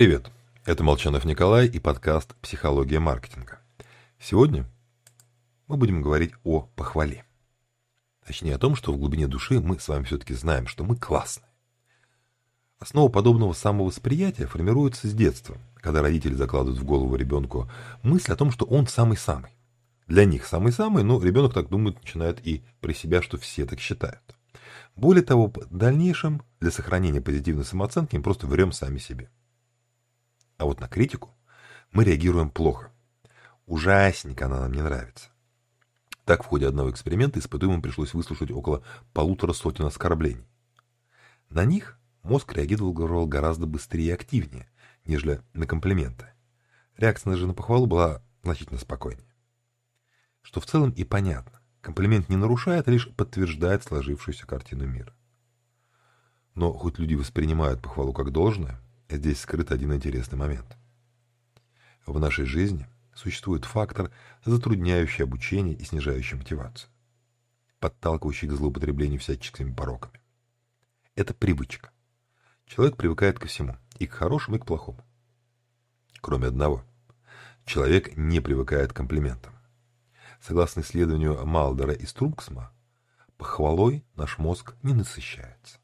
Привет, это Молчанов Николай и подкаст «Психология маркетинга». Сегодня мы будем говорить о похвале. Точнее о том, что в глубине души мы с вами все-таки знаем, что мы классные. Основа подобного самовосприятия формируется с детства, когда родители закладывают в голову ребенку мысль о том, что он самый-самый. Для них самый-самый, но ребенок так думает, начинает и при себя, что все так считают. Более того, в дальнейшем для сохранения позитивной самооценки мы просто врем сами себе. А вот на критику мы реагируем плохо. Ужасненько она нам не нравится. Так в ходе одного эксперимента испытуемым пришлось выслушать около полутора сотен оскорблений. На них мозг реагировал гораздо быстрее и активнее, нежели на комплименты. Реакция же на похвалу была значительно спокойнее. Что в целом и понятно. Комплимент не нарушает, а лишь подтверждает сложившуюся картину мира. Но хоть люди воспринимают похвалу как должное, Здесь скрыт один интересный момент. В нашей жизни существует фактор, затрудняющий обучение и снижающий мотивацию, подталкивающий к злоупотреблению всяческими пороками. Это привычка. Человек привыкает ко всему, и к хорошему, и к плохому. Кроме одного. Человек не привыкает к комплиментам. Согласно исследованию Малдера и Струксма, похвалой наш мозг не насыщается.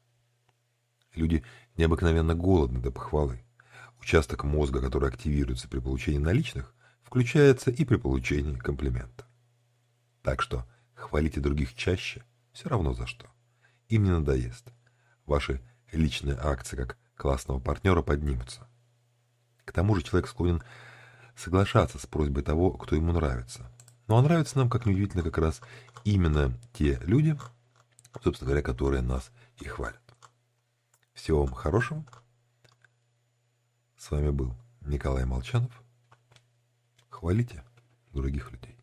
Люди необыкновенно голодны до похвалы. Участок мозга, который активируется при получении наличных, включается и при получении комплимента. Так что хвалите других чаще, все равно за что. Им не надоест. Ваши личные акции как классного партнера поднимутся. К тому же человек склонен соглашаться с просьбой того, кто ему нравится. Ну а нравятся нам, как неудивительно, как раз именно те люди, собственно говоря, которые нас и хвалят. Всего вам хорошего. С вами был Николай Молчанов. Хвалите других людей.